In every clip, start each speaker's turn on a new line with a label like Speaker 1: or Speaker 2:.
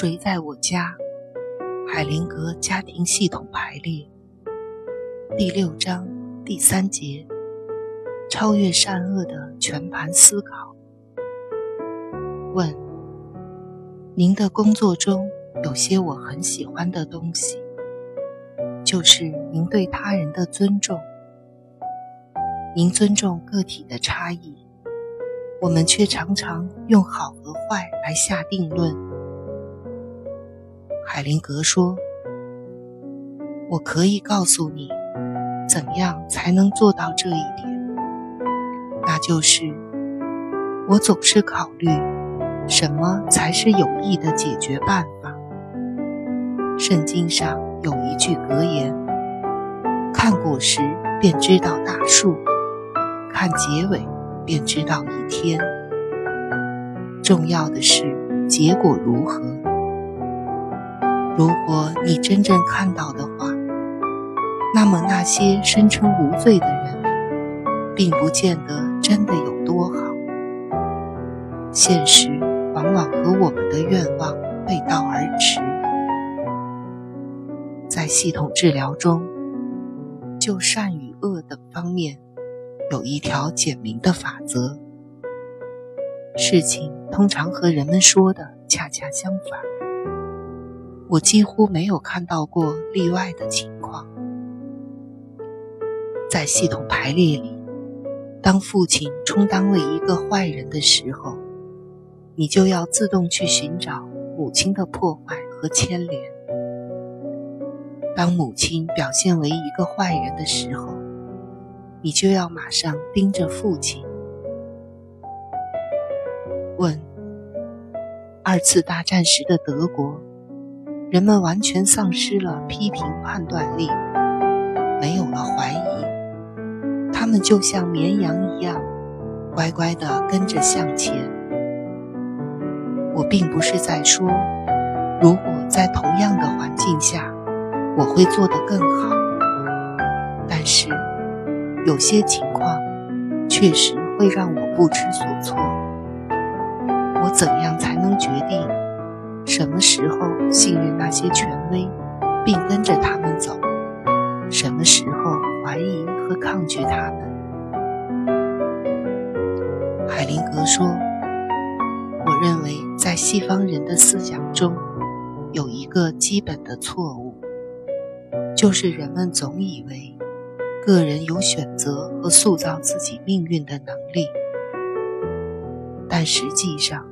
Speaker 1: 谁在我家？海灵格家庭系统排列第六章第三节：超越善恶的全盘思考。问：您的工作中有些我很喜欢的东西，就是您对他人的尊重。您尊重个体的差异，我们却常常用好和坏来下定论。海灵格说：“我可以告诉你，怎样才能做到这一点。那就是，我总是考虑什么才是有益的解决办法。圣经上有一句格言：‘看果实便知道大树，看结尾便知道一天。’重要的是结果如何。”如果你真正看到的话，那么那些声称无罪的人，并不见得真的有多好。现实往往和我们的愿望背道而驰。在系统治疗中，就善与恶等方面，有一条简明的法则。事情通常和人们说的恰恰相反。我几乎没有看到过例外的情况。在系统排列里，当父亲充当了一个坏人的时候，你就要自动去寻找母亲的破坏和牵连；当母亲表现为一个坏人的时候，你就要马上盯着父亲。问：二次大战时的德国。人们完全丧失了批评判断力，没有了怀疑，他们就像绵羊一样，乖乖地跟着向前。我并不是在说，如果在同样的环境下，我会做得更好。但是，有些情况确实会让我不知所措。我怎样才能决定？什么时候信任那些权威，并跟着他们走？什么时候怀疑和抗拒他们？海灵格说：“我认为，在西方人的思想中，有一个基本的错误，就是人们总以为个人有选择和塑造自己命运的能力，但实际上。”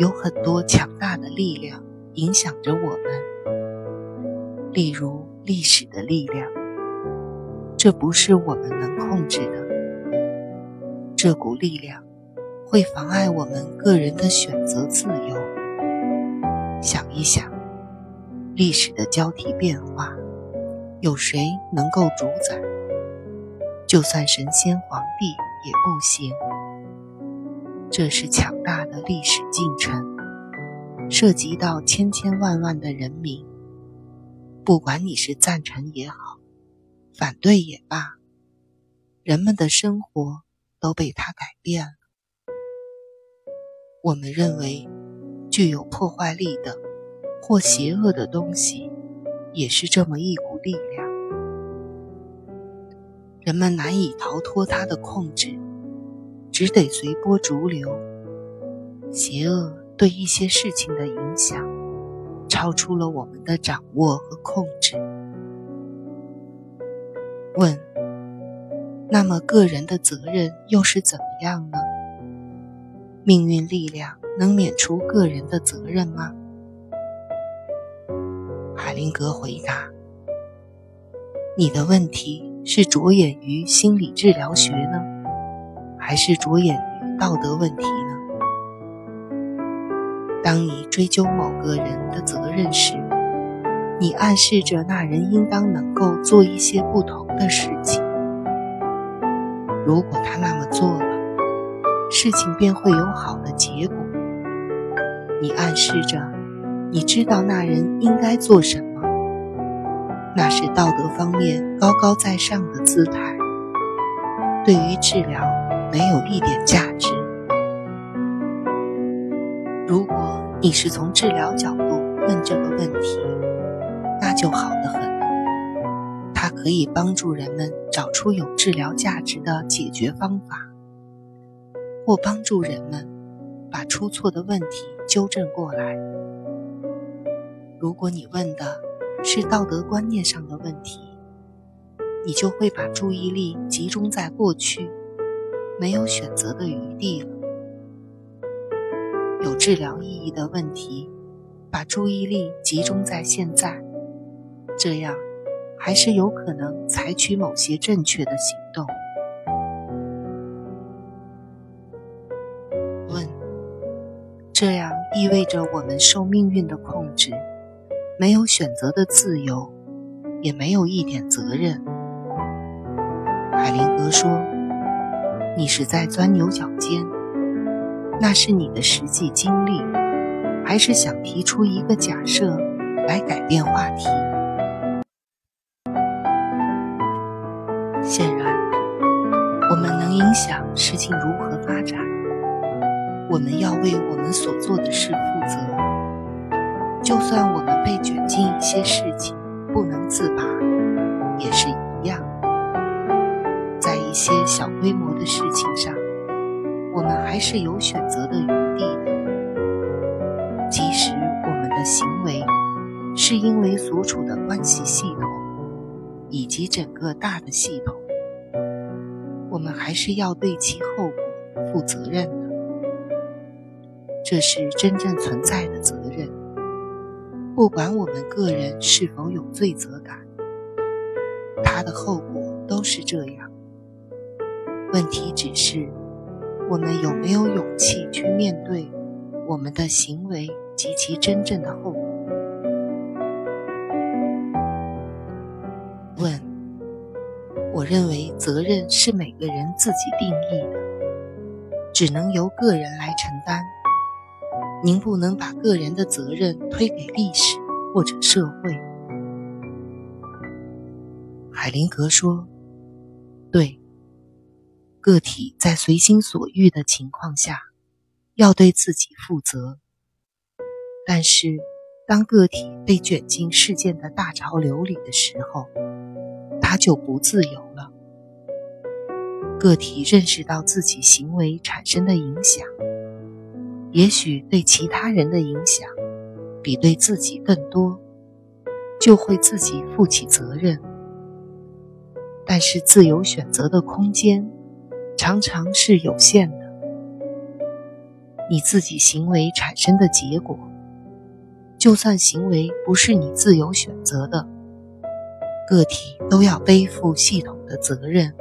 Speaker 1: 有很多强大的力量影响着我们，例如历史的力量，这不是我们能控制的。这股力量会妨碍我们个人的选择自由。想一想，历史的交替变化，有谁能够主宰？就算神仙皇帝也不行。这是强大的历史进程，涉及到千千万万的人民。不管你是赞成也好，反对也罢，人们的生活都被它改变了。我们认为，具有破坏力的或邪恶的东西，也是这么一股力量，人们难以逃脱它的控制。只得随波逐流。邪恶对一些事情的影响，超出了我们的掌握和控制。问：那么个人的责任又是怎么样呢？命运力量能免除个人的责任吗？海灵格回答：你的问题是着眼于心理治疗学呢？还是着眼于道德问题呢？当你追究某个人的责任时，你暗示着那人应当能够做一些不同的事情。如果他那么做了，事情便会有好的结果。你暗示着你知道那人应该做什么，那是道德方面高高在上的姿态。对于治疗。没有一点价值。如果你是从治疗角度问这个问题，那就好得很。它可以帮助人们找出有治疗价值的解决方法，或帮助人们把出错的问题纠正过来。如果你问的是道德观念上的问题，你就会把注意力集中在过去，没有选择的余地了。有治疗意义的问题，把注意力集中在现在，这样还是有可能采取某些正确的行动。问：这样意味着我们受命运的控制，没有选择的自由，也没有一点责任。海灵格说：“你是在钻牛角尖。”那是你的实际经历，还是想提出一个假设来改变话题？显然，我们能影响事情如何发展。我们要为我们所做的事负责，就算我们被卷进一些事情不能自拔，也是一。些小规模的事情上。我们还是有选择的余地的，即使我们的行为是因为所处的关系系统以及整个大的系统，我们还是要对其后果负责任的。这是真正存在的责任，不管我们个人是否有罪责感，它的后果都是这样。问题只是。我们有没有勇气去面对我们的行为及其真正的后果？问：我认为责任是每个人自己定义的，只能由个人来承担。您不能把个人的责任推给历史或者社会。海灵格说：“对。”个体在随心所欲的情况下，要对自己负责。但是，当个体被卷进事件的大潮流里的时候，他就不自由了。个体认识到自己行为产生的影响，也许对其他人的影响比对自己更多，就会自己负起责任。但是，自由选择的空间。常常是有限的。你自己行为产生的结果，就算行为不是你自由选择的，个体都要背负系统的责任。